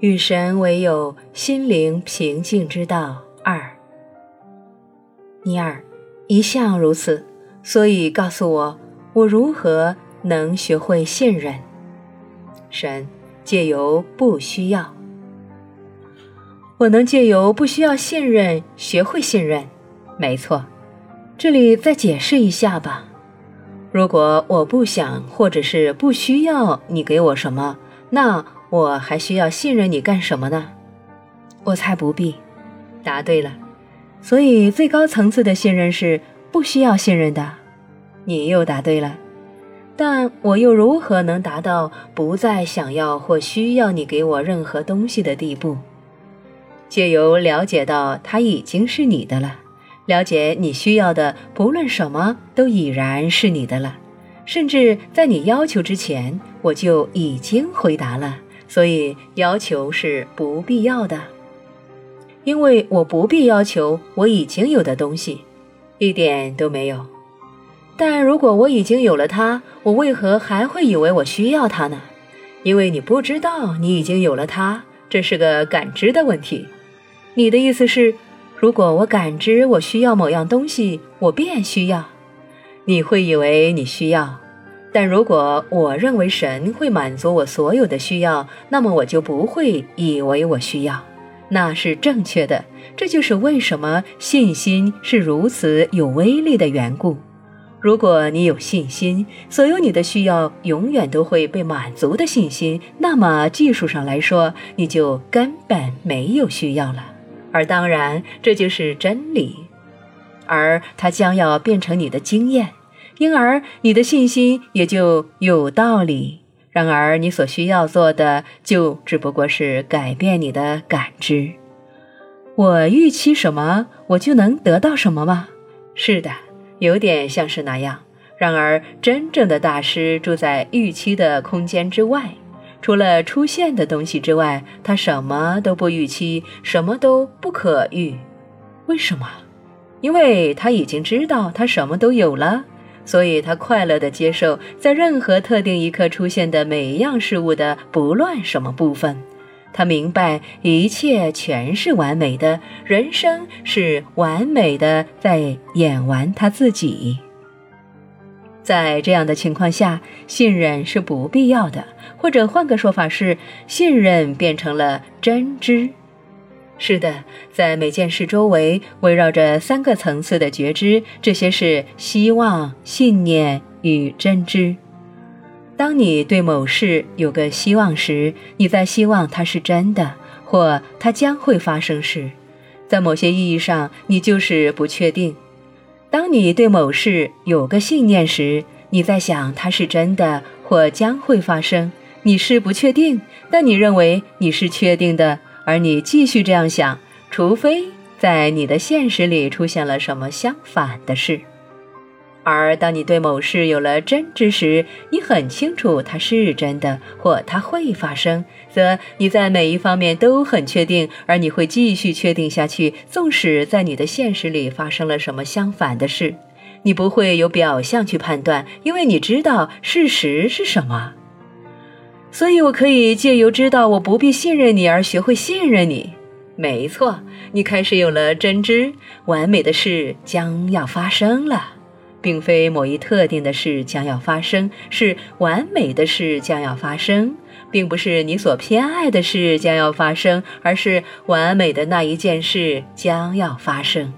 与神唯有，心灵平静之道二。尼尔，一向如此，所以告诉我，我如何能学会信任？神，借由不需要，我能借由不需要信任学会信任。没错，这里再解释一下吧。如果我不想或者是不需要你给我什么，那。我还需要信任你干什么呢？我才不必。答对了。所以最高层次的信任是不需要信任的。你又答对了。但我又如何能达到不再想要或需要你给我任何东西的地步？借由了解到它已经是你的了，了解你需要的不论什么都已然是你的了，甚至在你要求之前，我就已经回答了。所以要求是不必要的，因为我不必要求我已经有的东西，一点都没有。但如果我已经有了它，我为何还会以为我需要它呢？因为你不知道你已经有了它，这是个感知的问题。你的意思是，如果我感知我需要某样东西，我便需要。你会以为你需要。但如果我认为神会满足我所有的需要，那么我就不会以为我需要，那是正确的。这就是为什么信心是如此有威力的缘故。如果你有信心，所有你的需要永远都会被满足的信心，那么技术上来说，你就根本没有需要了。而当然，这就是真理，而它将要变成你的经验。因而，你的信心也就有道理。然而，你所需要做的，就只不过是改变你的感知。我预期什么，我就能得到什么吗？是的，有点像是那样。然而，真正的大师住在预期的空间之外，除了出现的东西之外，他什么都不预期，什么都不可预。为什么？因为他已经知道他什么都有了。所以，他快乐地接受在任何特定一刻出现的每一样事物的不论什么部分。他明白一切全是完美的，人生是完美的，在演完他自己。在这样的情况下，信任是不必要的，或者换个说法是，信任变成了真知。是的，在每件事周围围绕着三个层次的觉知，这些是希望、信念与真知。当你对某事有个希望时，你在希望它是真的，或它将会发生时，在某些意义上，你就是不确定。当你对某事有个信念时，你在想它是真的或将会发生，你是不确定，但你认为你是确定的。而你继续这样想，除非在你的现实里出现了什么相反的事。而当你对某事有了真知时，你很清楚它是真的，或它会发生，则你在每一方面都很确定，而你会继续确定下去，纵使在你的现实里发生了什么相反的事，你不会有表象去判断，因为你知道事实是什么。所以，我可以借由知道我不必信任你而学会信任你。没错，你开始有了真知，完美的事将要发生了，并非某一特定的事将要发生，是完美的事将要发生，并不是你所偏爱的事将要发生，而是完美的那一件事将要发生。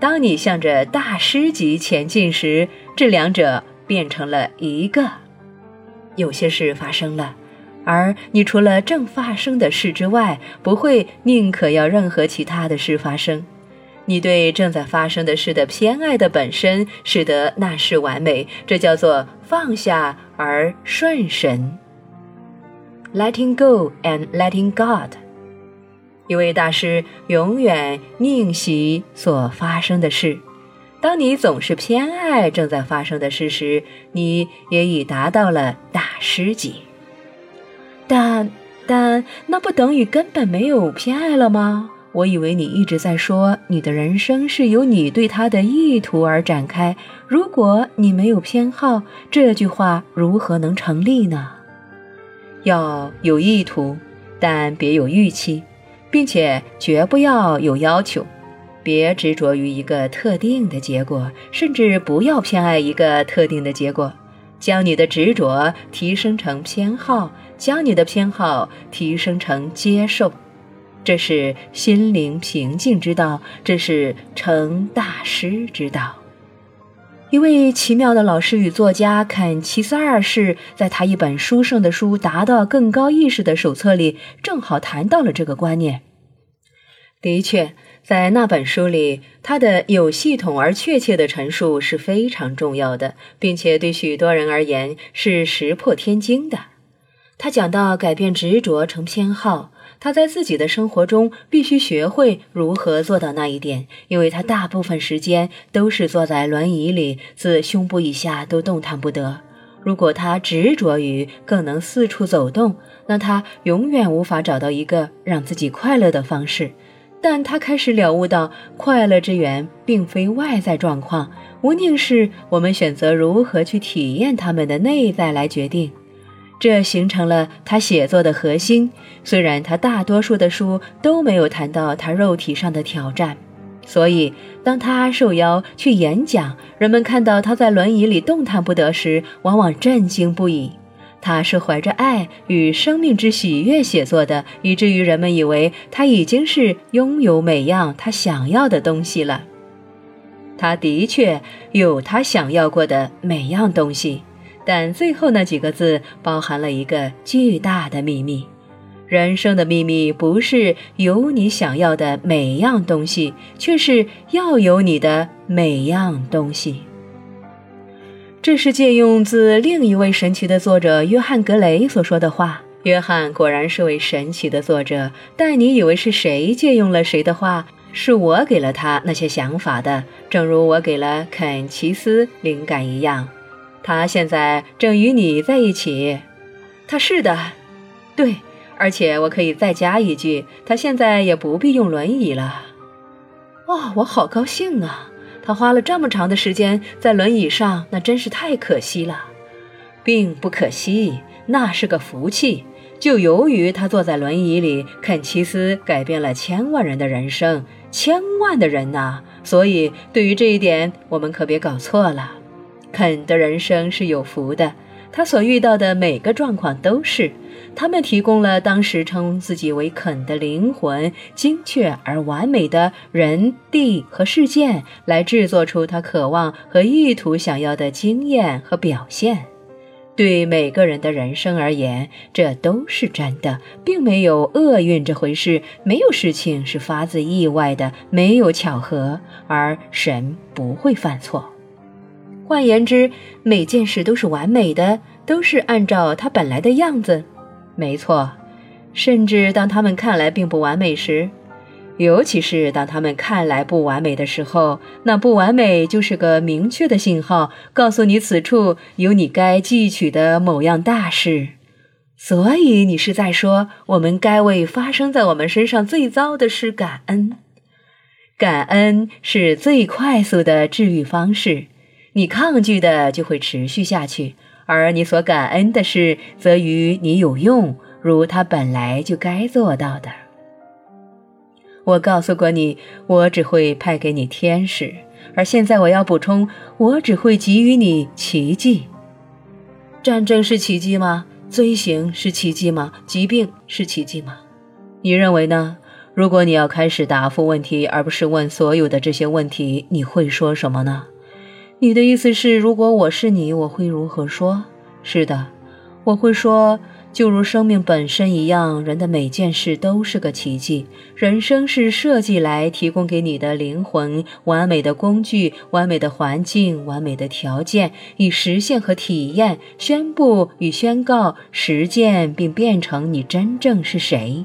当你向着大师级前进时，这两者变成了一个。有些事发生了，而你除了正发生的事之外，不会宁可要任何其他的事发生。你对正在发生的事的偏爱的本身，使得那事完美。这叫做放下而顺神，letting go and letting God。一位大师永远宁喜所发生的事。当你总是偏爱正在发生的事时，你也已达到了大师级。但但那不等于根本没有偏爱了吗？我以为你一直在说你的人生是由你对他的意图而展开。如果你没有偏好，这句话如何能成立呢？要有意图，但别有预期，并且绝不要有要求。别执着于一个特定的结果，甚至不要偏爱一个特定的结果。将你的执着提升成偏好，将你的偏好提升成接受，这是心灵平静之道，这是成大师之道。一位奇妙的老师与作家肯齐斯二世，在他一本书圣的书《达到更高意识》的手册里，正好谈到了这个观念。的确。在那本书里，他的有系统而确切的陈述是非常重要的，并且对许多人而言是石破天惊的。他讲到改变执着成偏好，他在自己的生活中必须学会如何做到那一点，因为他大部分时间都是坐在轮椅里，自胸部以下都动弹不得。如果他执着于更能四处走动，那他永远无法找到一个让自己快乐的方式。但他开始了悟到，快乐之源并非外在状况，无宁是我们选择如何去体验他们的内在来决定。这形成了他写作的核心。虽然他大多数的书都没有谈到他肉体上的挑战，所以当他受邀去演讲，人们看到他在轮椅里动弹不得时，往往震惊不已。他是怀着爱与生命之喜悦写作的，以至于人们以为他已经是拥有每样他想要的东西了。他的确有他想要过的每样东西，但最后那几个字包含了一个巨大的秘密：人生的秘密不是有你想要的每样东西，却是要有你的每样东西。这是借用自另一位神奇的作者约翰·格雷所说的话。约翰果然是位神奇的作者，但你以为是谁借用了谁的话？是我给了他那些想法的，正如我给了肯·奇斯灵感一样。他现在正与你在一起。他是的，对，而且我可以再加一句，他现在也不必用轮椅了。哦，我好高兴啊！他花了这么长的时间在轮椅上，那真是太可惜了，并不可惜，那是个福气。就由于他坐在轮椅里，肯奇斯改变了千万人的人生，千万的人呐！所以对于这一点，我们可别搞错了。肯的人生是有福的，他所遇到的每个状况都是。他们提供了当时称自己为肯的灵魂，精确而完美的人、地和事件，来制作出他渴望和意图想要的经验和表现。对每个人的人生而言，这都是真的，并没有厄运这回事。没有事情是发自意外的，没有巧合，而神不会犯错。换言之，每件事都是完美的，都是按照它本来的样子。没错，甚至当他们看来并不完美时，尤其是当他们看来不完美的时候，那不完美就是个明确的信号，告诉你此处有你该汲取的某样大事。所以你是在说，我们该为发生在我们身上最糟的事感恩。感恩是最快速的治愈方式。你抗拒的就会持续下去。而你所感恩的事，则与你有用，如他本来就该做到的。我告诉过你，我只会派给你天使，而现在我要补充，我只会给予你奇迹。战争是奇迹吗？罪行是奇迹吗？疾病是奇迹吗？你认为呢？如果你要开始答复问题，而不是问所有的这些问题，你会说什么呢？你的意思是，如果我是你，我会如何说？是的，我会说，就如生命本身一样，人的每件事都是个奇迹。人生是设计来提供给你的灵魂完美的工具、完美的环境、完美的条件，以实现和体验、宣布与宣告、实践，并变成你真正是谁。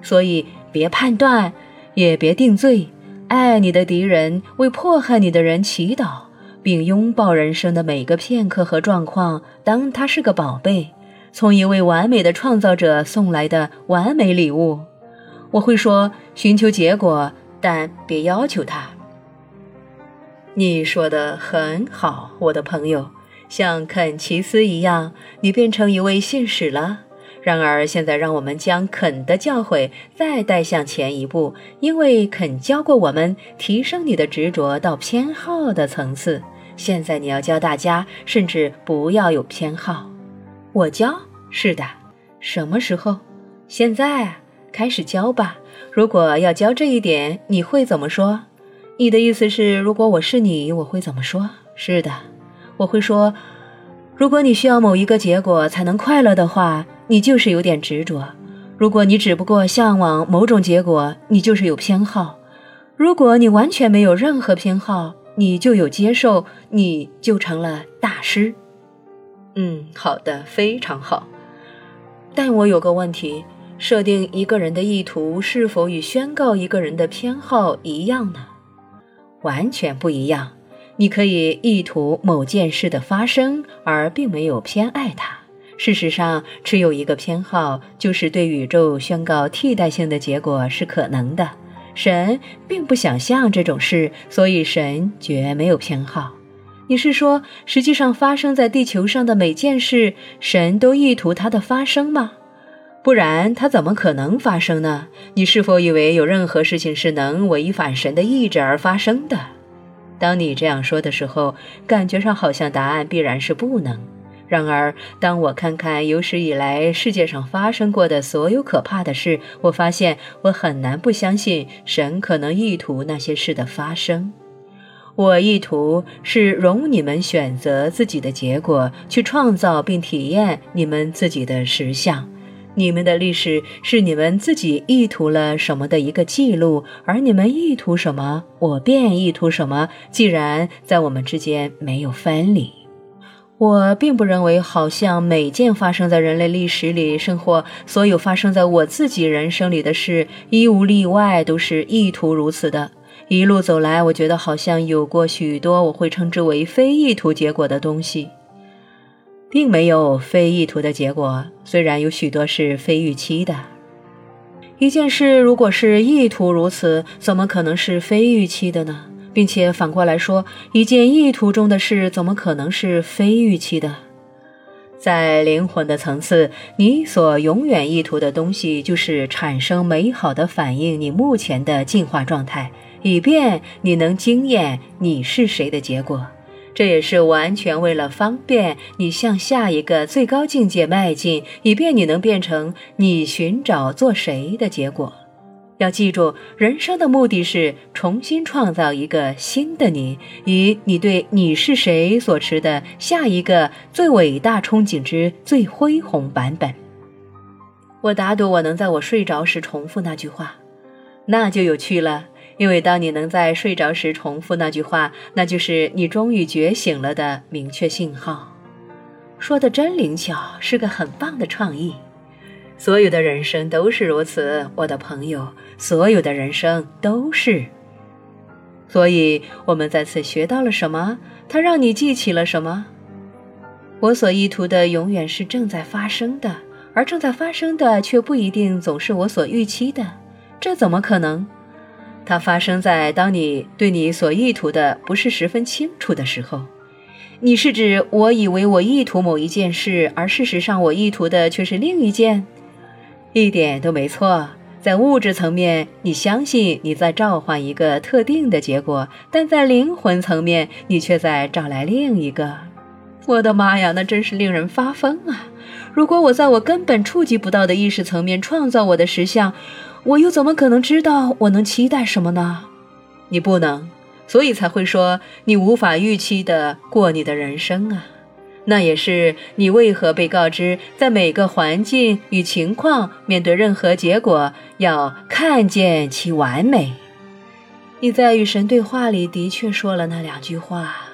所以，别判断，也别定罪，爱你的敌人，为迫害你的人祈祷。并拥抱人生的每个片刻和状况，当它是个宝贝，从一位完美的创造者送来的完美礼物。我会说，寻求结果，但别要求它。你说的很好，我的朋友，像肯奇斯一样，你变成一位信使了。然而，现在让我们将肯的教诲再带向前一步，因为肯教过我们提升你的执着到偏好的层次。现在你要教大家，甚至不要有偏好。我教，是的。什么时候？现在，开始教吧。如果要教这一点，你会怎么说？你的意思是，如果我是你，我会怎么说？是的，我会说，如果你需要某一个结果才能快乐的话。你就是有点执着。如果你只不过向往某种结果，你就是有偏好；如果你完全没有任何偏好，你就有接受，你就成了大师。嗯，好的，非常好。但我有个问题：设定一个人的意图是否与宣告一个人的偏好一样呢？完全不一样。你可以意图某件事的发生，而并没有偏爱它。事实上，持有一个偏好，就是对宇宙宣告替代性的结果是可能的。神并不想象这种事，所以神绝没有偏好。你是说，实际上发生在地球上的每件事，神都意图它的发生吗？不然，它怎么可能发生呢？你是否以为有任何事情是能违反神的意志而发生的？当你这样说的时候，感觉上好像答案必然是不能。然而，当我看看有史以来世界上发生过的所有可怕的事，我发现我很难不相信神可能意图那些事的发生。我意图是容你们选择自己的结果，去创造并体验你们自己的实相。你们的历史是你们自己意图了什么的一个记录，而你们意图什么，我便意图什么。既然在我们之间没有分离。我并不认为，好像每件发生在人类历史里，甚或所有发生在我自己人生里的事，一无例外都是意图如此的。一路走来，我觉得好像有过许多我会称之为非意图结果的东西，并没有非意图的结果。虽然有许多是非预期的。一件事如果是意图如此，怎么可能是非预期的呢？并且反过来说，一件意图中的事怎么可能是非预期的？在灵魂的层次，你所永远意图的东西，就是产生美好的反应你目前的进化状态，以便你能经验你是谁的结果。这也是完全为了方便你向下一个最高境界迈进，以便你能变成你寻找做谁的结果。要记住，人生的目的是重新创造一个新的你，与你对你是谁所持的下一个最伟大憧憬之最恢宏版本。我打赌我能在我睡着时重复那句话，那就有趣了。因为当你能在睡着时重复那句话，那就是你终于觉醒了的明确信号。说的真灵巧，是个很棒的创意。所有的人生都是如此，我的朋友。所有的人生都是。所以，我们在此学到了什么？它让你记起了什么？我所意图的永远是正在发生的，而正在发生的却不一定总是我所预期的。这怎么可能？它发生在当你对你所意图的不是十分清楚的时候。你是指我以为我意图某一件事，而事实上我意图的却是另一件？一点都没错，在物质层面，你相信你在召唤一个特定的结果，但在灵魂层面，你却在找来另一个。我的妈呀，那真是令人发疯啊！如果我在我根本触及不到的意识层面创造我的实相，我又怎么可能知道我能期待什么呢？你不能，所以才会说你无法预期的过你的人生啊。那也是你为何被告知，在每个环境与情况面对任何结果，要看见其完美。你在与神对话里的确说了那两句话。